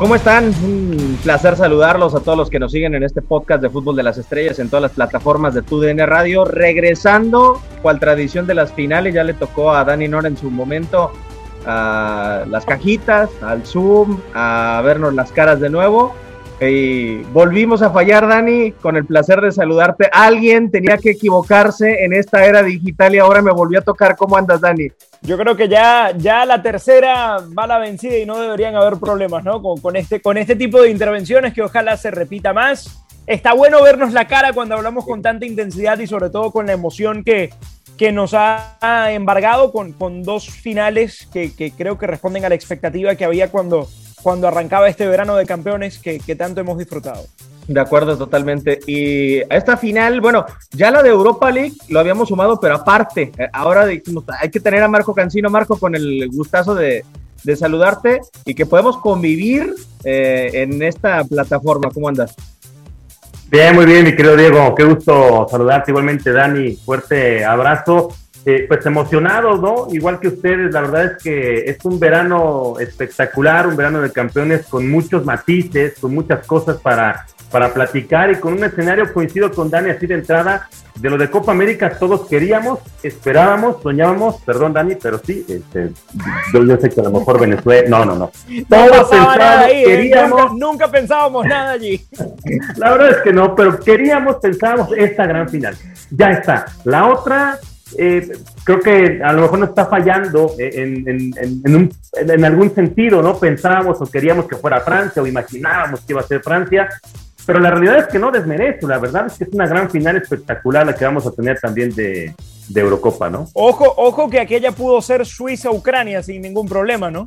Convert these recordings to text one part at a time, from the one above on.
¿Cómo están? Un placer saludarlos a todos los que nos siguen en este podcast de Fútbol de las Estrellas en todas las plataformas de TUDN Radio. Regresando, cual tradición de las finales, ya le tocó a Dani Nora en su momento a las cajitas, al Zoom, a vernos las caras de nuevo. Y volvimos a fallar, Dani, con el placer de saludarte. Alguien tenía que equivocarse en esta era digital y ahora me volvió a tocar. ¿Cómo andas, Dani? Yo creo que ya, ya la tercera va la vencida y no deberían haber problemas, ¿no? Con, con, este, con este tipo de intervenciones que ojalá se repita más. Está bueno vernos la cara cuando hablamos con tanta intensidad y sobre todo con la emoción que, que nos ha embargado con, con dos finales que, que, creo que responden a la expectativa que había cuando, cuando arrancaba este verano de campeones que, que tanto hemos disfrutado. De acuerdo, totalmente. Y a esta final, bueno, ya la de Europa League lo habíamos sumado, pero aparte, eh, ahora dijimos, hay que tener a Marco Cancino, Marco, con el gustazo de, de saludarte y que podemos convivir eh, en esta plataforma. ¿Cómo andas? Bien, muy bien, mi querido Diego. Qué gusto saludarte igualmente, Dani. Fuerte abrazo. Eh, pues emocionados, ¿no? Igual que ustedes, la verdad es que es un verano espectacular, un verano de campeones con muchos matices, con muchas cosas para, para platicar y con un escenario coincido con Dani así de entrada, de lo de Copa América todos queríamos, esperábamos, soñábamos, perdón Dani, pero sí, este, yo, yo, sé que a lo mejor Venezuela, no, no, no. Todos no pensábamos, ahí, ¿eh? queríamos. Nunca, nunca, pensábamos nada allí. La verdad es que no, pero queríamos, pensábamos esta gran final. Ya está. La otra, eh, creo que a lo mejor nos está fallando en, en, un, en, algún sentido, ¿no? Pensábamos o queríamos que fuera Francia o imaginábamos que iba a ser Francia, pero la realidad es que no desmerezco, la verdad es que es una gran final espectacular la que vamos a tener también de Eurocopa, ¿no? Ojo, ojo que aquella pudo ser Suiza-Ucrania sin ningún problema, ¿no?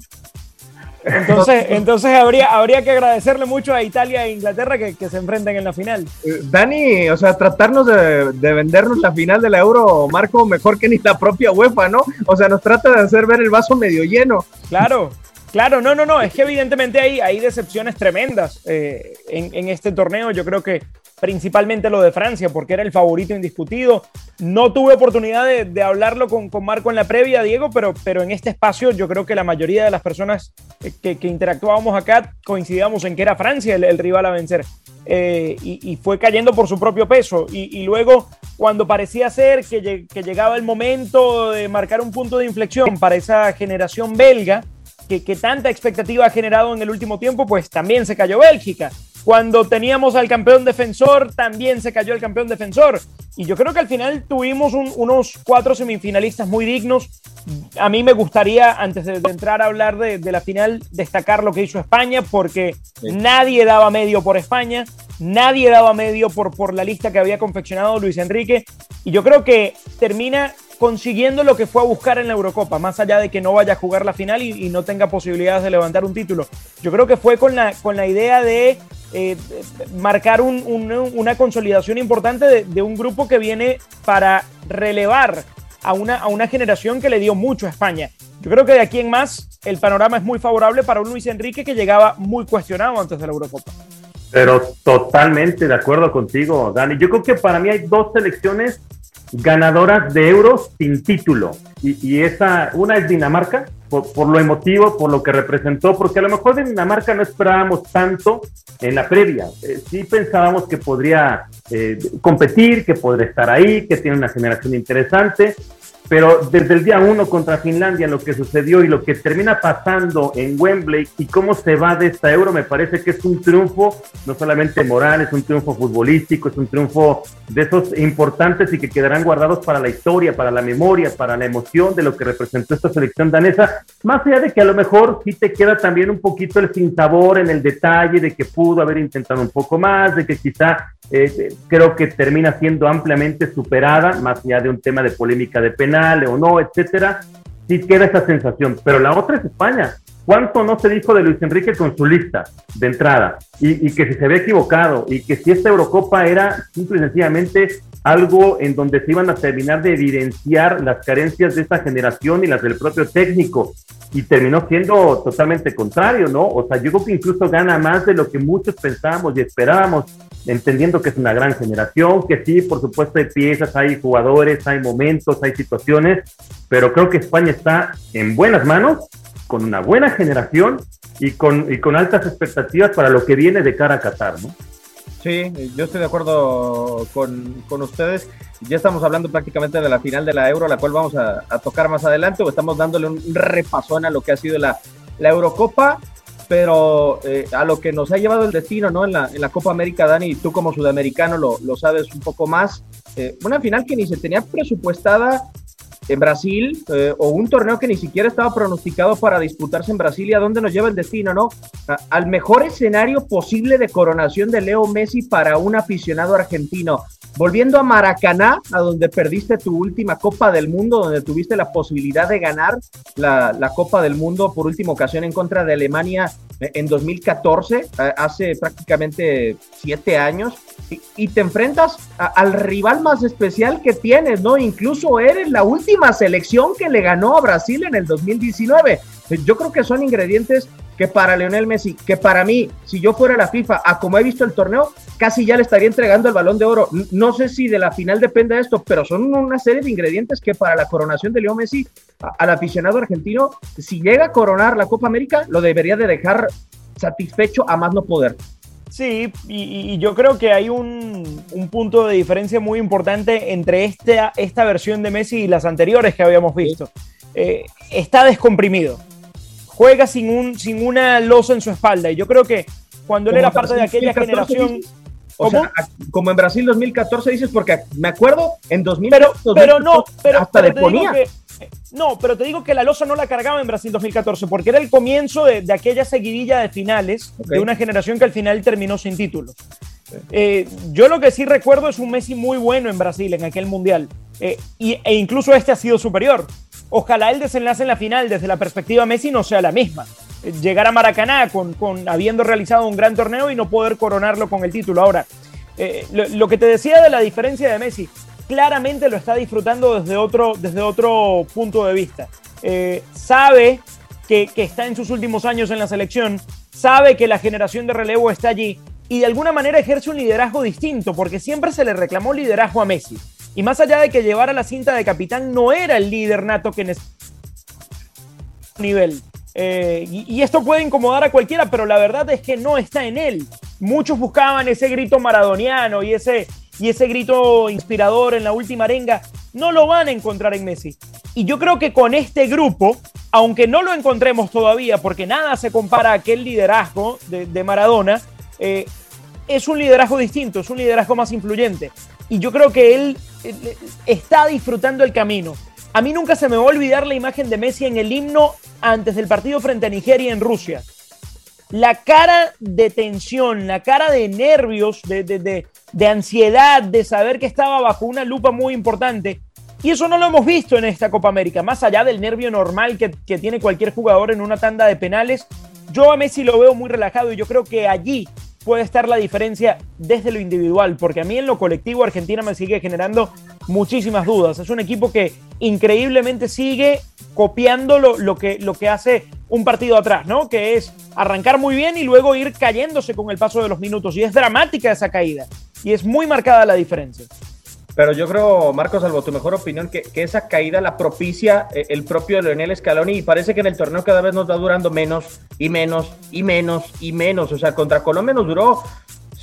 Entonces, entonces habría, habría que agradecerle mucho a Italia e Inglaterra que, que se enfrenten en la final. Dani, o sea, tratarnos de, de, vendernos la final de la Euro, Marco, mejor que ni la propia UEFA, ¿no? O sea, nos trata de hacer ver el vaso medio lleno. Claro, claro, no, no, no, es que evidentemente hay, hay decepciones tremendas eh, en, en este torneo. Yo creo que principalmente lo de Francia, porque era el favorito indiscutido. No tuve oportunidad de, de hablarlo con, con, Marco en la previa, Diego, pero, pero en este espacio yo creo que la mayoría de las personas que, que interactuábamos acá coincidíamos en que era Francia el, rival a vencer. Eh, y, fue cayendo por su propio peso. Y, luego, cuando parecía ser que, llegaba el momento de marcar un punto de inflexión para esa generación belga, que tanta expectativa ha generado en el último tiempo, pues también se cayó Bélgica. Cuando teníamos al campeón defensor, también se cayó el campeón defensor. Y yo creo que al final tuvimos un, unos cuatro semifinalistas muy dignos. A mí me gustaría, antes de, de entrar a hablar de, de, la final, destacar lo que hizo España, porque sí. nadie daba medio por España, nadie daba medio por, por la lista que había confeccionado Luis Enrique. Y yo creo que termina consiguiendo lo que fue a buscar en la Eurocopa, más allá de que no vaya a jugar la final y, y no tenga posibilidades de levantar un título. Yo creo que fue con la, con la idea de eh, marcar un, un, una consolidación importante de, de, un grupo que viene para relevar a una, a una generación que le dio mucho a España. Yo creo que de aquí en más el panorama es muy favorable para un Luis Enrique que llegaba muy cuestionado antes de la Eurocopa. Pero totalmente de acuerdo contigo, Dani. Yo creo que para mí hay dos selecciones ganadoras de euros sin título. Y, y esa, una es Dinamarca, por, por, lo emotivo, por lo que representó, porque a lo mejor de Dinamarca no esperábamos tanto en la previa. Eh, sí pensábamos que podría eh, competir, que podría estar ahí, que tiene una generación interesante, pero desde el día uno contra Finlandia, lo que sucedió y lo que termina pasando en Wembley y cómo se va de esta euro, me parece que es un triunfo, no solamente moral, es un triunfo futbolístico, es un triunfo de esos importantes y que quedarán guardados para la historia, para la memoria, para la emoción de lo que representó esta selección danesa, más allá de que a lo mejor sí te queda también un poquito el sinsabor en el detalle de que pudo haber intentado un poco más, de que quizá eh, creo que termina siendo ampliamente superada, más allá de un tema de polémica de penal o no, etcétera, sí queda esa sensación. Pero la otra es España. ¿Cuánto no se dijo de Luis Enrique con su lista de entrada? Y, que si se había equivocado y que si esta Eurocopa era simple y sencillamente algo en donde se iban a terminar de evidenciar las carencias de esta generación y las del propio técnico. Y terminó siendo totalmente contrario, ¿no? O sea, yo creo que incluso gana más de lo que muchos pensábamos y esperábamos, entendiendo que es una gran generación, que sí, por supuesto hay piezas, hay jugadores, hay momentos, hay situaciones, pero creo que España está en buenas manos con una buena generación y con, y con altas expectativas para lo que viene de cara a Qatar, ¿no? Sí, yo estoy de acuerdo con, ustedes. Ya estamos hablando prácticamente de la final de la Euro, la cual vamos a, tocar más adelante, o estamos dándole un repasón a lo que ha sido la, Eurocopa, pero eh, a lo que nos ha llevado el destino, ¿no? En la, en la Copa América, Dani, tú como sudamericano lo, lo sabes un poco más. Eh, una final que ni se tenía presupuestada en Brasil eh, o un torneo que ni siquiera estaba pronosticado para disputarse en Brasil y a dónde nos lleva el destino, ¿no? al mejor escenario posible de coronación de Leo Messi para un aficionado argentino. Volviendo a Maracaná, a donde perdiste tu última Copa del Mundo, donde tuviste la posibilidad de ganar la, la Copa del Mundo por última ocasión en contra de Alemania eh, en 2014, eh, hace prácticamente siete años, y, te enfrentas al rival más especial que tienes, ¿no? Incluso eres la última selección que le ganó a Brasil en el 2019. Yo creo que son ingredientes que para Leonel Messi, que para mí, si yo fuera la FIFA, a como he visto el torneo, casi ya le estaría entregando el balón de oro. No sé si de la final depende esto, pero son una serie de ingredientes que para la coronación de Leo Messi, al aficionado argentino, si llega a coronar la Copa América, lo debería de dejar satisfecho a más no poder. Sí, y, yo creo que hay un, punto de diferencia muy importante entre esta, esta versión de Messi y las anteriores que habíamos visto. Eh, está descomprimido juega sin, un, sin una losa en su espalda. Y yo creo que cuando él era parte de aquella generación... O sea, como en Brasil 2014 dices, porque me acuerdo en 2000. Pero, pero no, pero, hasta le ponía. no, pero te digo que la losa no la cargaba en Brasil 2014, porque era el comienzo de, aquella seguidilla de finales de una generación que al final terminó sin títulos. Eh, yo lo que sí recuerdo es un Messi muy bueno en Brasil en aquel mundial. Eh, y, e incluso este ha sido superior. Ojalá el desenlace en la final desde la perspectiva Messi no sea la misma. Llegar a Maracaná con, habiendo realizado un gran torneo y no poder coronarlo con el título. Ahora, eh, lo, que te decía de la diferencia de Messi, claramente lo está disfrutando desde otro, desde otro punto de vista. Eh, sabe que, que está en sus últimos años en la selección, sabe que la generación de relevo está allí y de alguna manera ejerce un liderazgo distinto, porque siempre se le reclamó liderazgo a Messi. Y más allá de que llevara la cinta de capitán, no era el líder nato que necesitaba nivel. Eh, y, esto puede incomodar a cualquiera, pero la verdad es que no está en él. Muchos buscaban ese grito maradoniano y ese, y ese grito inspirador en la última arenga. No lo van a encontrar en Messi. Y yo creo que con este grupo, aunque no lo encontremos todavía, porque nada se compara a aquel liderazgo de, Maradona, eh, es un liderazgo distinto, es un liderazgo más influyente y yo creo que él está disfrutando el camino. A mí nunca se me va a olvidar la imagen de Messi en el himno antes del partido frente a Nigeria en Rusia. La cara de tensión, la cara de nervios, de, ansiedad, de saber que estaba bajo una lupa muy importante. Y eso no lo hemos visto en esta Copa América, más allá del nervio normal que, que tiene cualquier jugador en una tanda de penales. Yo a Messi lo veo muy relajado y yo creo que allí puede estar la diferencia desde lo individual, porque a mí en lo colectivo Argentina me sigue generando muchísimas dudas. Es un equipo que increíblemente sigue copiando lo, que, lo que hace un partido atrás, ¿no? Que es arrancar muy bien y luego ir cayéndose con el paso de los minutos. Y es dramática esa caída. Y es muy marcada la diferencia. Pero yo creo, Marcos, salvo tu mejor opinión, que, esa caída la propicia eh, el propio Leonel Scaloni y parece que en el torneo cada vez nos va durando menos y menos y menos y menos. O sea, contra Colombia nos duró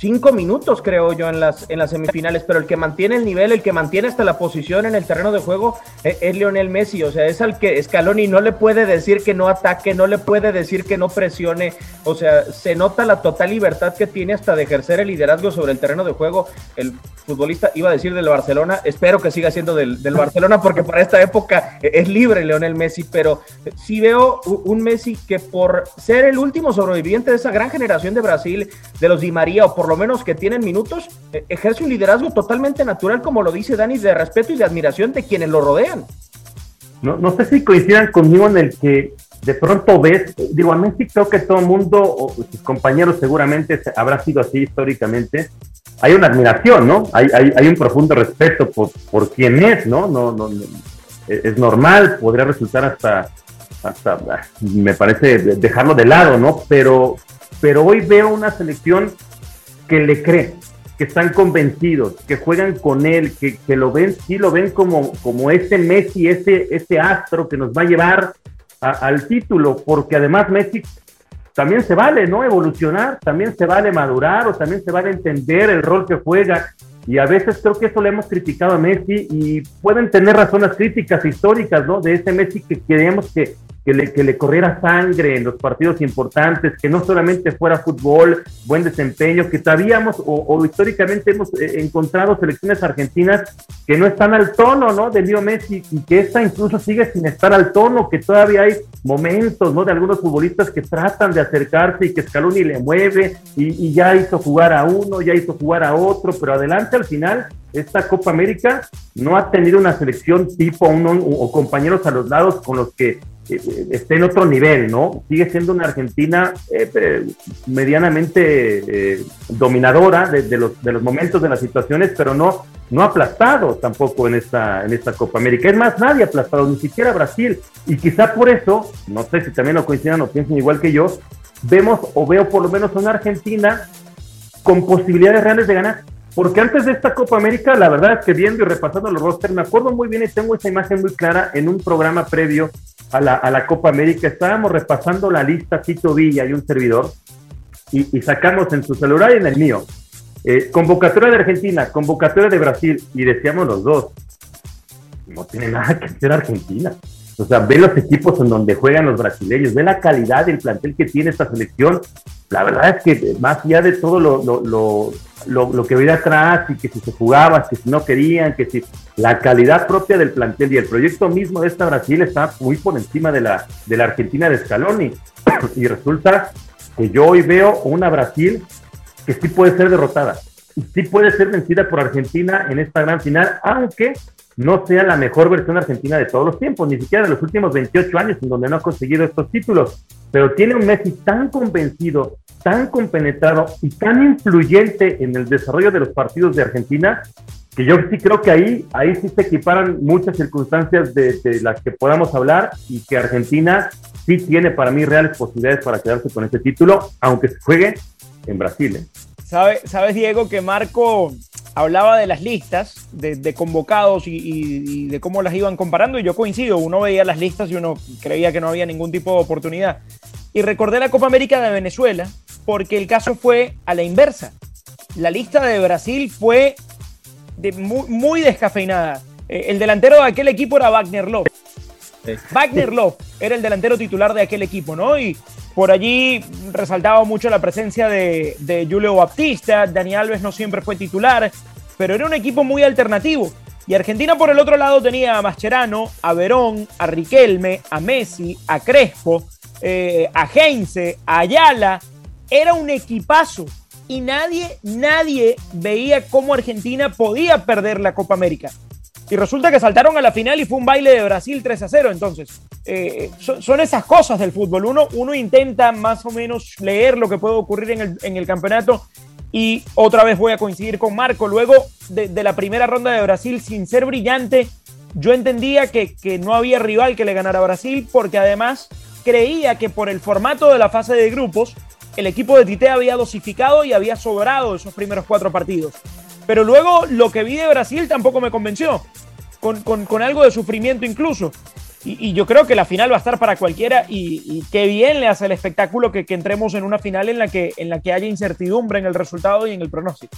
cinco minutos, creo yo, en las, en las semifinales, pero el que mantiene el nivel, el que mantiene hasta la posición en el terreno de juego es, es, Lionel Messi, o sea, es al que Scaloni no le puede decir que no ataque, no le puede decir que no presione, o sea, se nota la total libertad que tiene hasta de ejercer el liderazgo sobre el terreno de juego. El futbolista iba a decir del Barcelona, espero que siga siendo del, del Barcelona porque para esta época es libre Lionel Messi, pero sí veo un Messi que por ser el último sobreviviente de esa gran generación de Brasil, de los Di María o por lo menos que tienen minutos, eh, ejerce un liderazgo totalmente natural, como lo dice Dani, de respeto y de admiración de quienes lo rodean. no, no sé si coincidan conmigo en el que de pronto ves, digo, a Messi creo que todo el mundo, o sus compañeros seguramente habrá sido así históricamente, hay una admiración, ¿no? Hay, hay, hay un profundo respeto por, por quién es, ¿no? No, no, Es normal, podría resultar hasta, hasta, me parece, dejarlo de lado, ¿no? Pero, pero hoy veo una selección que le cree, que están convencidos, que juegan con él, que, que lo ven, sí lo ven como, como ese Messi, ese, ese astro que nos va a llevar al título, porque además Messi también se vale, ¿no? Evolucionar, también se vale madurar o también se vale entender el rol que juega. Y a veces creo que eso le hemos criticado a Messi y pueden tener razones críticas históricas, ¿no? De ese Messi que queremos que que le, que le corriera sangre en los partidos importantes, que no solamente fuera fútbol, buen desempeño, que sabíamos o, históricamente hemos eh, encontrado selecciones argentinas que no están al tono, ¿no? De Leo Messi y que esta incluso sigue sin estar al tono, que todavía hay momentos, ¿no? De algunos futbolistas que tratan de acercarse y que Scaloni le mueve y, y ya hizo jugar a uno, ya hizo jugar a otro, pero adelante al final esta Copa América no ha tenido una selección tipo uno, o compañeros a los lados con los que esté en otro nivel, ¿no? Sigue siendo una Argentina eh, medianamente eh, dominadora de, los, de los momentos, de las situaciones, pero no, no aplastado tampoco en esta, en esta Copa América. Es más, nadie aplastado, ni siquiera Brasil. Y quizá por eso, no sé si también lo coincidan o piensan igual que yo, vemos o veo por lo menos una Argentina con posibilidades reales de ganar. Porque antes de esta Copa América, la verdad es que viendo y repasando los rosters, me acuerdo muy bien y tengo esa imagen muy clara en un programa previo a la, Copa América. Estábamos repasando la lista Tito Villa y un servidor y, sacamos en su celular y en el mío eh, convocatoria de Argentina, convocatoria de Brasil y decíamos los dos, no tiene nada que hacer Argentina. O sea, ve los equipos en donde juegan los brasileños, ve la calidad del plantel que tiene esta selección. La verdad es que más allá de todo lo, lo, lo, lo que veía atrás y que si se jugaba, que si no querían, que si la calidad propia del plantel y el proyecto mismo de esta Brasil está muy por encima de la, de la Argentina de Scaloni. y resulta que yo hoy veo una Brasil que sí puede ser derrotada sí puede ser vencida por Argentina en esta gran final, aunque no sea la mejor versión argentina de todos los tiempos, ni siquiera de los últimos 28 años en donde no ha conseguido estos títulos. Pero tiene un Messi tan convencido, tan compenetrado y tan influyente en el desarrollo de los partidos de Argentina que yo sí creo que ahí, ahí sí se equiparan muchas circunstancias de, las que podamos hablar y que Argentina sí tiene para mí reales posibilidades para quedarse con este título, aunque se juegue en Brasil. ¿eh? ¿Sabes, Diego, que Marco hablaba de las listas de, convocados y, de cómo las iban comparando? Y yo coincido, uno veía las listas y uno creía que no había ningún tipo de oportunidad. Y recordé la Copa América de Venezuela porque el caso fue a la inversa. La lista de Brasil fue muy, descafeinada. Eh, el delantero de aquel equipo era Wagner Love. Wagner Love era el delantero titular de aquel equipo, ¿no? Y por allí resaltaba mucho la presencia de, Julio Baptista, Dani Alves no siempre fue titular, pero era un equipo muy alternativo. Y Argentina por el otro lado tenía a Mascherano, a Verón, a Riquelme, a Messi, a Crespo, eh, a Heinze, a Ayala. Era un equipazo y nadie, nadie veía cómo Argentina podía perder la Copa América. Y resulta que saltaron a la final y fue un baile de Brasil 3 a 0. Entonces, eh, son, esas cosas del fútbol. Uno, uno intenta más o menos leer lo que puede ocurrir en el, en el campeonato. Y otra vez voy a coincidir con Marco. Luego de, la primera ronda de Brasil, sin ser brillante, yo entendía que, que no había rival que le ganara a Brasil, porque además creía que por el formato de la fase de grupos, el equipo de Tite había dosificado y había sobrado esos primeros cuatro partidos. Pero luego lo que vi de Brasil tampoco me convenció, con, algo de sufrimiento incluso. Y, yo creo que la final va a estar para cualquiera y, qué bien le hace el espectáculo que, que, entremos en una final en la que, en la que haya incertidumbre en el resultado y en el pronóstico.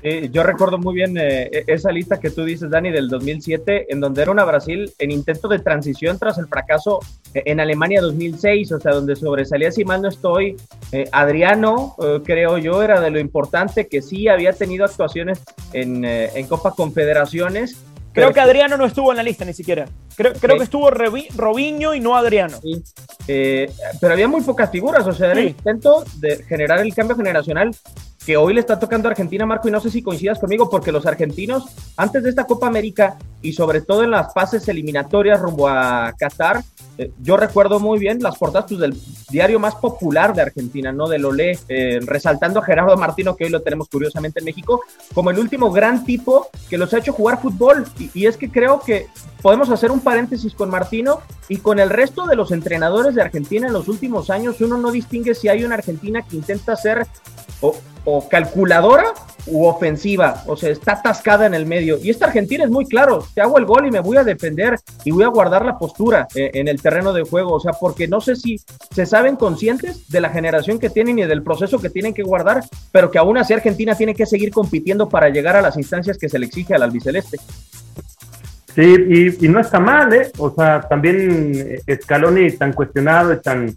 Eh, yo recuerdo muy bien eh, e-, esa lista que tú dices, Dani, del 2007, en donde era una Brasil en intento de transición tras el fracaso eh, en Alemania 2006, o sea, donde sobresalía, si mal no estoy, Adriano, creo yo, era de lo importante que sí había tenido actuaciones en, en Copa Confederaciones. Creo que Adriano no estuvo en la lista ni siquiera. Creo, creo que estuvo Robinho y no Adriano. Sí. pero había muy pocas figuras, o sea, era el intento de generar el cambio generacional que hoy le está tocando a Argentina, Marco, y no sé si coincidas conmigo, porque los argentinos, antes de esta Copa América y sobre todo en las fases eliminatorias rumbo a Qatar, eh, yo recuerdo muy bien las portadas pues, del diario más popular de Argentina, ¿no? De Lolé, eh, resaltando a Gerardo Martino, que hoy lo tenemos curiosamente en México, como el último gran tipo que los ha hecho jugar fútbol. Y, es que creo que podemos hacer un paréntesis con Martino y con el resto de los entrenadores de Argentina en los últimos años, uno no distingue si hay una Argentina que intenta ser o calculadora u ofensiva, o sea, está atascada en el medio. Y esta Argentina es muy claro, te hago el gol y me voy a defender y voy a guardar la postura eh, en el terreno de juego, o sea, porque no sé si se saben conscientes de la generación que tienen y del proceso que tienen que guardar, pero que aún así Argentina tiene que seguir compitiendo para llegar a las instancias que se le exige al albiceleste. Sí, y, no está mal, ¿eh? O sea, también Scaloni tan cuestionado y tan,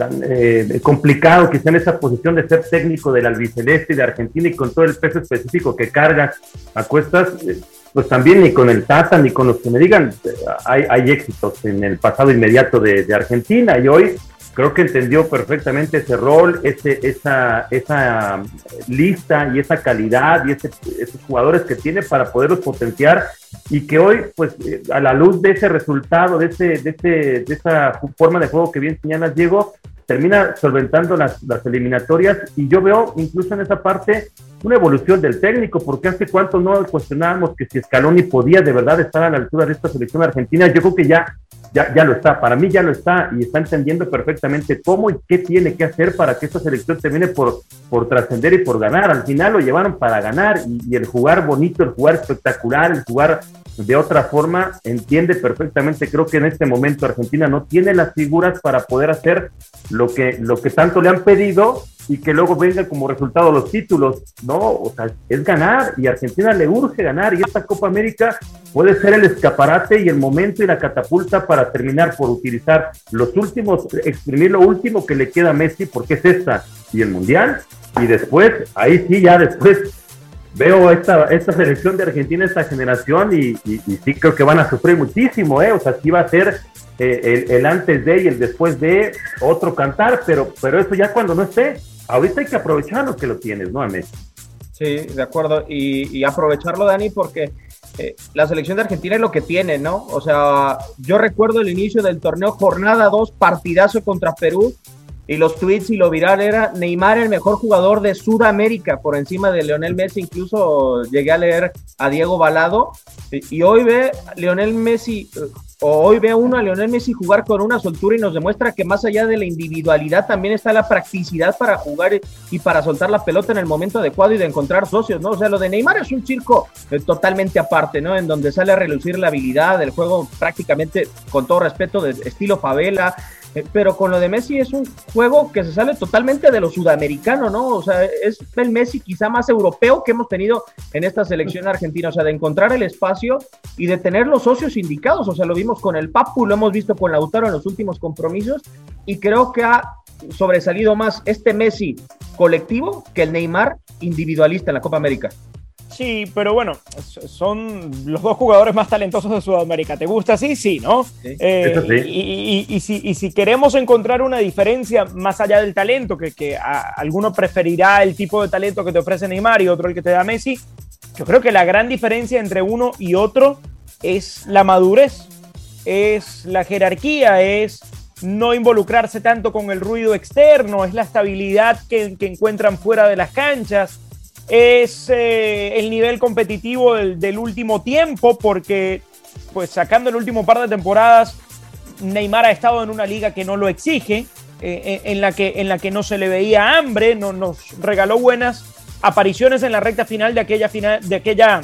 tan eh, complicado que está en esa posición de ser técnico del albiceleste de Argentina y con todo el peso específico que carga a cuestas, eh, pues también ni con el Tata ni con los que me digan, eh, hay, hay éxitos en el pasado inmediato de, de Argentina y hoy creo que entendió perfectamente ese rol, ese, esa, esa lista y esa calidad y ese, esos jugadores que tiene para poderlos potenciar y que hoy, pues, eh, a la luz de ese resultado, de, ese, de, ese, de esa forma de juego que bien señalas, Diego, termina solventando las, las eliminatorias y yo veo incluso en esa parte una evolución del técnico, porque hace cuánto no cuestionábamos que si Scaloni podía de verdad estar a la altura de esta selección argentina, yo creo que ya ya, ya lo está, para mí ya lo está y está entendiendo perfectamente cómo y qué tiene que hacer para que esta selección termine por, por trascender y por ganar. Al final lo llevaron para ganar y, y, el jugar bonito, el jugar espectacular, el jugar de otra forma, entiende perfectamente. Creo que en este momento Argentina no tiene las figuras para poder hacer lo que, lo que tanto le han pedido y que luego venga como resultado los títulos. No, o sea, es ganar y a Argentina le urge ganar y esta Copa América puede ser el escaparate y el momento y la catapulta para terminar por utilizar los últimos, exprimir lo último que le queda a Messi, porque es esta y el Mundial. Y después, ahí sí, ya después veo esta, esta selección de Argentina, esta generación, y, y, y, sí creo que van a sufrir muchísimo, ¿eh? O sea, sí va a ser eh, el, el, antes de y el después de otro cantar, pero, pero eso ya cuando no esté, ahorita hay que aprovechar lo que lo tienes, ¿no, Amés? Sí, de acuerdo, y, y aprovecharlo, Dani, porque eh, la selección de Argentina es lo que tiene, ¿no? O sea, yo recuerdo el inicio del torneo, jornada 2, partidazo contra Perú, y los tweets y lo viral era Neymar el mejor jugador de Sudamérica por encima de Leonel Messi, incluso llegué a leer a Diego Balado y, hoy ve Leonel Messi o hoy ve uno a Leonel Messi jugar con una soltura y nos demuestra que más allá de la individualidad también está la practicidad para jugar y para soltar la pelota en el momento adecuado y de encontrar socios, ¿no? O sea, lo de Neymar es un circo eh, totalmente aparte, ¿no? En donde sale a relucir la habilidad del juego prácticamente, con todo respeto, de estilo favela, eh, pero con lo de Messi es un juego que se sale totalmente de lo sudamericano, ¿no? O sea, es el Messi quizá más europeo que hemos tenido en esta selección argentina, o sea, de encontrar el espacio y de tener los socios indicados, o sea, lo vimos con el Papu, lo hemos visto con Lautaro en los últimos compromisos y creo que ha sobresalido más este Messi colectivo que el Neymar individualista en la Copa América. Sí, pero bueno, son los dos jugadores más talentosos de Sudamérica. ¿Te gusta así? Sí, ¿no? Sí, eh, sí. Y, y, y, si, y, si, queremos encontrar una diferencia más allá del talento, que, que a, alguno preferirá el tipo de talento que te ofrece Neymar y otro el que te da Messi, yo creo que la gran diferencia entre uno y otro es la madurez, es la jerarquía, es no involucrarse tanto con el ruido externo, es la estabilidad que, que encuentran fuera de las canchas es eh, el nivel competitivo del, último tiempo, porque pues sacando el último par de temporadas, Neymar ha estado en una liga que no lo exige, eh, en, la que, en la que no se le veía hambre, no, nos regaló buenas apariciones en la recta final de aquella, final, de aquella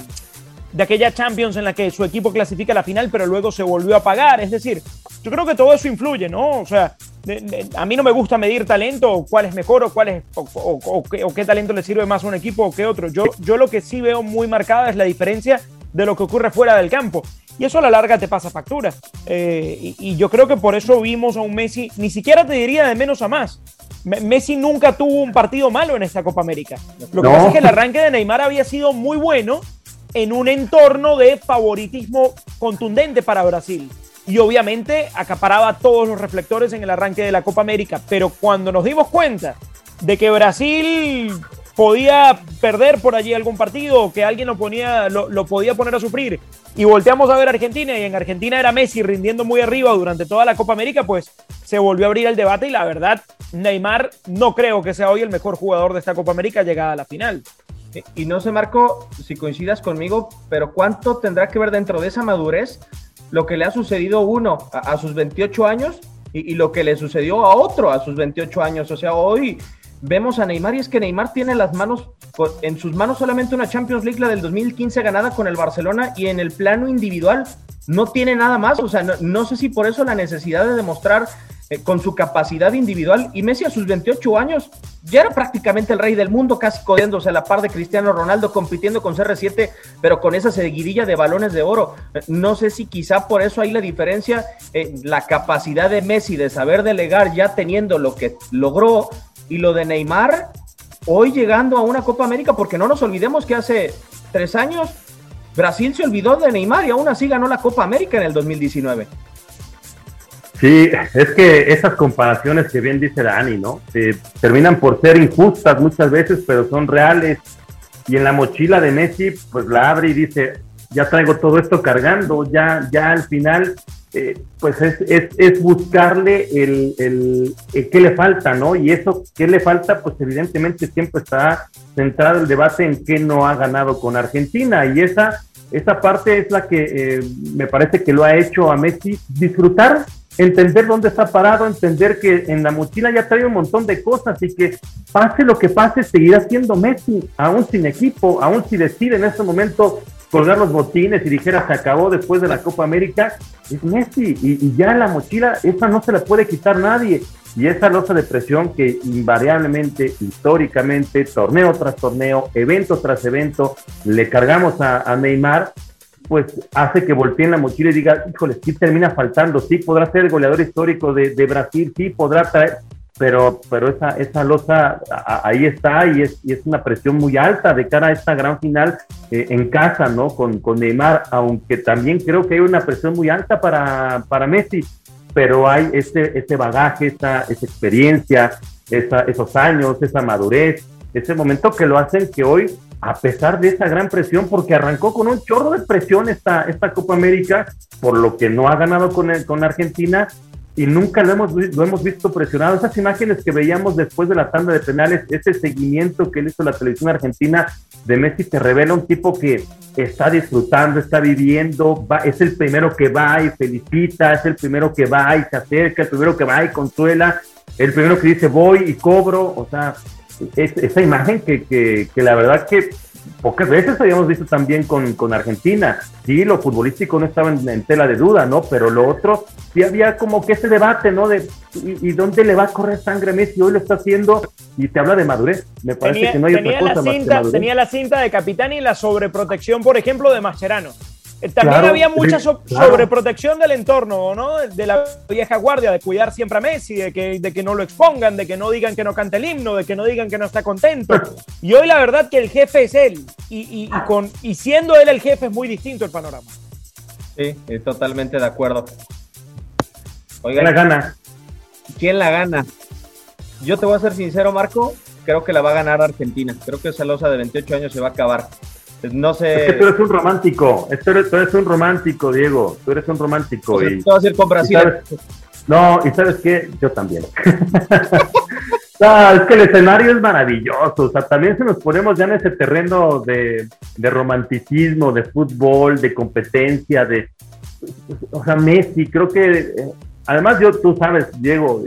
de aquella Champions en la que su equipo clasifica a la final, pero luego se volvió a pagar. Es decir, yo creo que todo eso influye, ¿no? O sea, de, de, a mí no me gusta medir talento, cuál es mejor o cuál es o, o, o, qué, o, qué, talento le sirve más a un equipo o qué otro. Yo, yo lo que sí veo muy marcada es la diferencia de lo que ocurre fuera del campo. Y eso a la larga te pasa factura. Eh, y, y, yo creo que por eso vimos a un Messi, ni siquiera te diría de menos a más. Messi nunca tuvo un partido malo en esta Copa América. Lo que no. pasa es que el arranque de Neymar había sido muy bueno en un entorno de favoritismo contundente para Brasil. Y obviamente acaparaba todos los reflectores en el arranque de la Copa América. Pero cuando nos dimos cuenta de que Brasil podía perder por allí algún partido, que alguien lo, ponía, lo, podía poner a sufrir. Y volteamos a ver Argentina y en Argentina era Messi rindiendo muy arriba durante toda la Copa América, pues se volvió a abrir el debate y la verdad, Neymar no creo que sea hoy el mejor jugador de esta Copa América llegada a la final. Y no sé, Marco, si coincidas conmigo, pero ¿cuánto tendrá que ver dentro de esa madurez lo que le ha sucedido uno a, sus 28 años y, y, lo que le sucedió a otro a sus 28 años? O sea, hoy vemos a Neymar y es que Neymar tiene las manos, en sus manos solamente una Champions League, la del 2015 ganada con el Barcelona y en el plano individual no tiene nada más, o sea, no, sé si por eso la necesidad de demostrar eh, con su capacidad individual y Messi a sus 28 años ya era prácticamente el rey del mundo, casi codiéndose a la par de Cristiano Ronaldo, compitiendo con CR7, pero con esa seguidilla de balones de oro. Eh, no sé si quizá por eso hay la diferencia, eh, la capacidad de Messi de saber delegar ya teniendo lo que logró y lo de Neymar, hoy llegando a una Copa América, porque no nos olvidemos que hace tres años Brasil se olvidó de Neymar y aún así ganó la Copa América en el 2019. Sí, es que esas comparaciones que bien dice Dani, ¿no? terminan por ser injustas muchas veces, pero son reales. Y en la mochila de Messi, pues la abre y dice, ya traigo todo esto cargando, ya, ya al final eh, pues es, es, buscarle el, el, qué le falta, ¿no? Y eso, ¿qué le falta? Pues evidentemente siempre está centrado el debate en qué no ha ganado con Argentina. Y esa, esa parte es la que eh, me parece que lo ha hecho a Messi disfrutar, entender dónde está parado, entender que en la mochila ya trae un montón de cosas y que pase lo que pase, seguirá siendo Messi, aún sin equipo, aún si decide en este momento colgar los botines y dijera se acabó después de la Copa América, es Messi. Y, ya la mochila, esa no se la puede quitar nadie. Y esa losa de presión que invariablemente, históricamente, torneo tras torneo, evento tras evento, le cargamos a, Neymar, pues hace que volteen la mochila y diga, híjole, sí termina faltando, sí podrá ser goleador histórico de, de Brasil, sí podrá traer, pero, pero esa, esa losa ahí está y es, y es una presión muy alta de cara a esta gran final eh, en casa, ¿no? Con, con Neymar, aunque también creo que hay una presión muy alta para, para Messi, pero hay ese, ese bagaje, esa, esa experiencia, esos años, esa madurez, ese momento que lo hacen que hoy, a pesar de esa gran presión, porque arrancó con un chorro de presión esta, esta Copa América, por lo que no ha ganado con, el, con Argentina, y nunca lo hemos, lo hemos visto presionado. Esas imágenes que veíamos después de la tanda de penales, ese seguimiento que él hizo la televisión argentina de Messi, te revela un tipo que está disfrutando, está viviendo, va, es el primero que va y felicita, es el primero que va y se acerca, el primero que va y consuela, el primero que dice voy y cobro, o sea, es, esa imagen que, que, que la verdad que pocas veces habíamos visto también con, con Argentina. Sí, lo futbolístico no estaba en, tela de duda, ¿no? Pero lo otro, sí había como que ese debate, ¿no? De ¿y, dónde le va a correr sangre Messi? Hoy lo está haciendo y te habla de madurez. Me parece que no hay otra cosa cinta, Tenía la cinta de capitán y la sobreprotección, por ejemplo, de Mascherano. Eh, también había mucha sobreprotección del entorno, ¿no? De la vieja guardia, de cuidar siempre a Messi, de que, de que no lo expongan, de que no digan que no cante el himno, de que no digan que no está contento. Y hoy la verdad que el jefe es él, y, con, y siendo él el jefe es muy distinto el panorama. Sí, totalmente de acuerdo. ¿Quién la gana? ¿Quién la gana? Yo te voy a ser sincero, Marco, creo que la va a ganar Argentina. Creo que esa losa de 28 años se va a acabar. No sé. Es que tú eres un romántico. Tú eres, un romántico, Diego. Tú eres un romántico. y, a hacer con Brasil. no, y sabes qué, yo también. es que el escenario es maravilloso. O sea, también se nos ponemos ya en ese terreno de, romanticismo, de fútbol, de competencia, de. O sea, Messi, creo que. Eh, además, yo, tú sabes, Diego,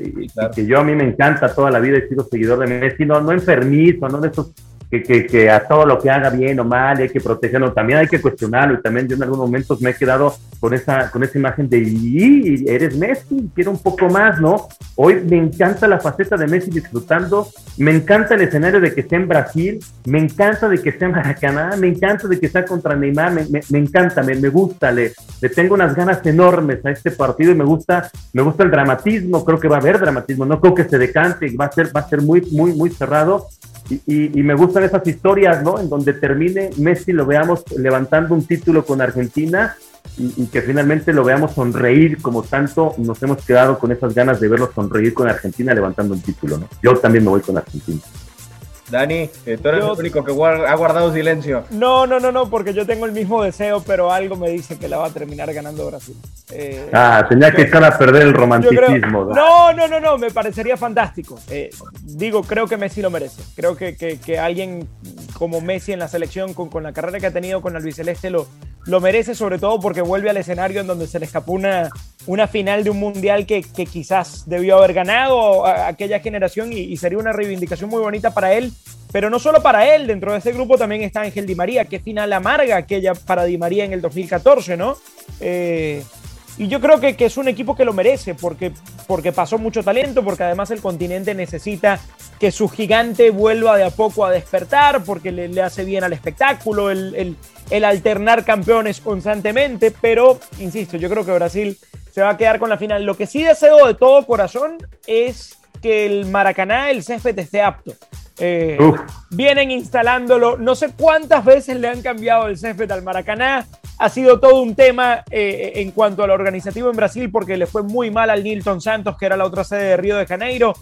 que yo a mí me encanta toda la vida, he sido seguidor de Messi, no, no enfermizo, no de esos que, que, a todo lo que haga bien o mal hay que protegerlo, también hay que cuestionarlo y también yo en algunos momentos me he quedado con esa, con esa imagen de y eres Messi, quiero un poco más, ¿no? Hoy me encanta la faceta de Messi disfrutando, me encanta el escenario de que esté en Brasil, me encanta de que esté en Maracaná, me encanta de que esté contra Neymar, me, me, encanta, me, me gusta, le, le, tengo unas ganas enormes a este partido y me gusta, me gusta el dramatismo, creo que va a haber dramatismo, no creo que se decante, va a ser, va a ser muy, muy, muy cerrado y, me gustan esas historias, ¿no? En donde termine Messi, lo veamos levantando un título con Argentina y, que finalmente lo veamos sonreír como tanto nos hemos quedado con esas ganas de verlo sonreír con Argentina levantando un título, ¿no? Yo también me voy con Argentina. Dani, eh, tú eres el único que ha guardado silencio. No, no, no, no, porque yo tengo el mismo deseo, pero algo me dice que la va a terminar ganando Brasil. Eh, ah, tenía que estar a perder el romanticismo. no, no, no, no, me parecería fantástico. Eh, digo, creo que Messi lo merece. Creo que, que, alguien como Messi en la selección, con, con, la carrera que ha tenido con albiceleste, lo, lo merece, sobre todo porque vuelve al escenario en donde se le escapó una, una final de un mundial que, que quizás debió haber ganado a aquella generación y, y sería una reivindicación muy bonita para él pero no solo para él, dentro de ese grupo también está Ángel Di María, qué final amarga aquella para Di María en el 2014, ¿no? Eh, y yo creo que, es un equipo que lo merece porque, porque pasó mucho talento, porque además el continente necesita que su gigante vuelva de a poco a despertar, porque le, le hace bien al espectáculo, el, el, el, alternar campeones constantemente, pero, insisto, yo creo que Brasil se va a quedar con la final. Lo que sí deseo de todo corazón es que el Maracaná, el césped esté apto. Eh, vienen instalándolo, no sé cuántas veces le han cambiado el césped al Maracaná. Ha sido todo un tema eh, en cuanto a lo organizativo en Brasil porque le fue muy mal al Nilton Santos, que era la otra sede de Río de Janeiro,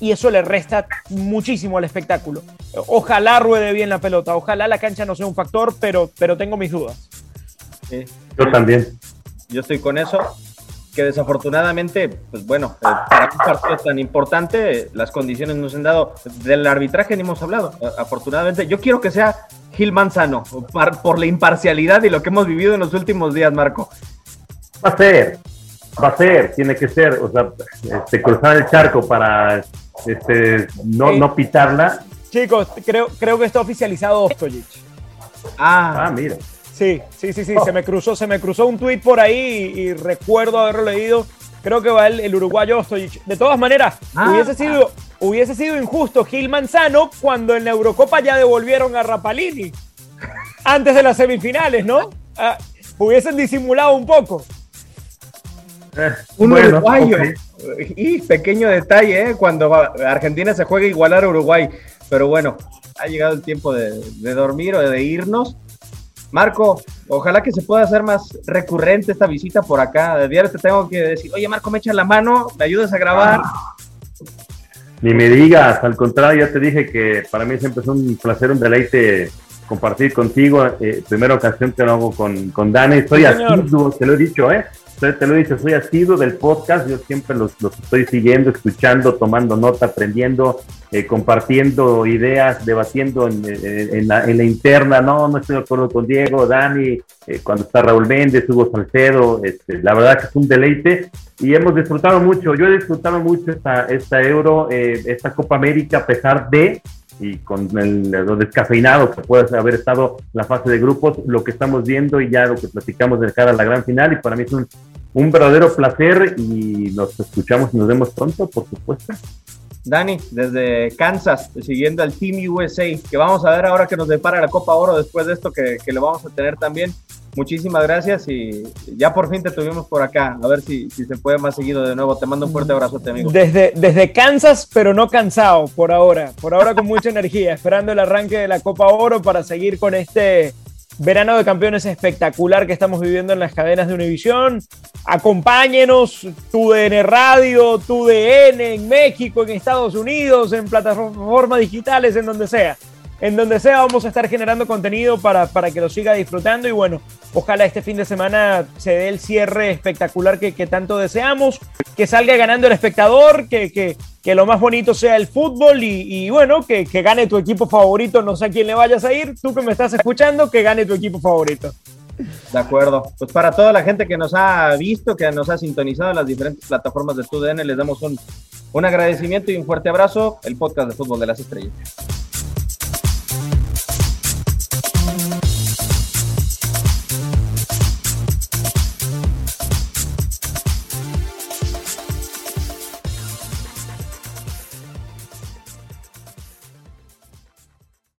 y eso le resta muchísimo al espectáculo. Ojalá ruede bien la pelota, ojalá la cancha no sea un factor, pero, pero tengo mis dudas. Yo también. Yo estoy con eso que desafortunadamente, pues bueno, eh, para un partido tan importante, las condiciones nos han dado. Del arbitraje ni hemos hablado, afortunadamente. Yo quiero que sea Gil Manzano, por, la imparcialidad y lo que hemos vivido en los últimos días, Marco. Va a ser, va a ser, tiene que ser, o sea, este, cruzar el charco para este, no, no pitarla. Chicos, creo, creo que está oficializado Ostojic. Ah, ah mira. Sí, sí, sí, sí, se me cruzó, se me cruzó un tuit por ahí y, recuerdo haberlo leído. Creo que va el, uruguayo Ostojic. De todas maneras, ah. hubiese, sido, hubiese sido injusto Gil Manzano cuando en la Eurocopa ya devolvieron a Rapalini. Antes de las semifinales, ¿no? Ah, hubiesen disimulado un poco. Eh, un uruguayo. Y pequeño detalle, ¿eh? cuando Argentina se juega igualar a Uruguay. Pero bueno, ha llegado el tiempo de, de dormir o de irnos. Marco, ojalá que se pueda hacer más recurrente esta visita por acá. De diario te tengo que decir, oye Marco, me echas la mano, me ayudas a grabar. Ni me digas, al contrario, ya te dije que para mí siempre es un placer, un deleite compartir contigo. Eh, primera ocasión que lo hago con, con Dani, soy así, te lo he dicho, ¿eh? Te lo he dicho, soy asiduo del podcast, yo siempre los, los estoy siguiendo, escuchando, tomando nota, aprendiendo, eh, compartiendo ideas, debatiendo en, en, la, en, la, interna, no, no estoy de acuerdo con Diego, Dani, eh, cuando está Raúl Méndez, Hugo Salcedo, este, la verdad que es un deleite. Y hemos disfrutado mucho, yo he disfrutado mucho esta, esta Euro, eh, esta Copa América, a pesar de y con el, lo descafeinado que puede haber estado la fase de grupos, lo que estamos viendo y ya lo que platicamos de cara a la gran final, y para mí es un, un verdadero placer y nos escuchamos y nos vemos pronto, por supuesto. Dani, desde Kansas, siguiendo al Team USA, que vamos a ver ahora que nos depara la Copa Oro después de esto que, que lo vamos a tener también. Muchísimas gracias y ya por fin te tuvimos por acá. A ver si, si se puede más seguido de nuevo. Te mando un fuerte abrazo, amigo. Desde, desde Kansas, pero no cansado por ahora. Por ahora con mucha energía, esperando el arranque de la Copa Oro para seguir con este verano de campeones espectacular que estamos viviendo en las cadenas de Univisión. Acompáñenos, tu DN Radio, tu DN en México, en Estados Unidos, en plataformas digitales, en donde sea. En donde sea vamos a estar generando contenido para, para que lo siga disfrutando y bueno, ojalá este fin de semana se dé el cierre espectacular que, que tanto deseamos, que salga ganando el espectador, que, que, que lo más bonito sea el fútbol y, bueno, que, gane tu equipo favorito, no sé a quién le vayas a ir, tú que me estás escuchando, que gane tu equipo favorito. De acuerdo. Pues para toda la gente que nos ha visto, que nos ha sintonizado en las diferentes plataformas de TUDN, les damos un, un agradecimiento y un fuerte abrazo. El podcast de Fútbol de las Estrellas.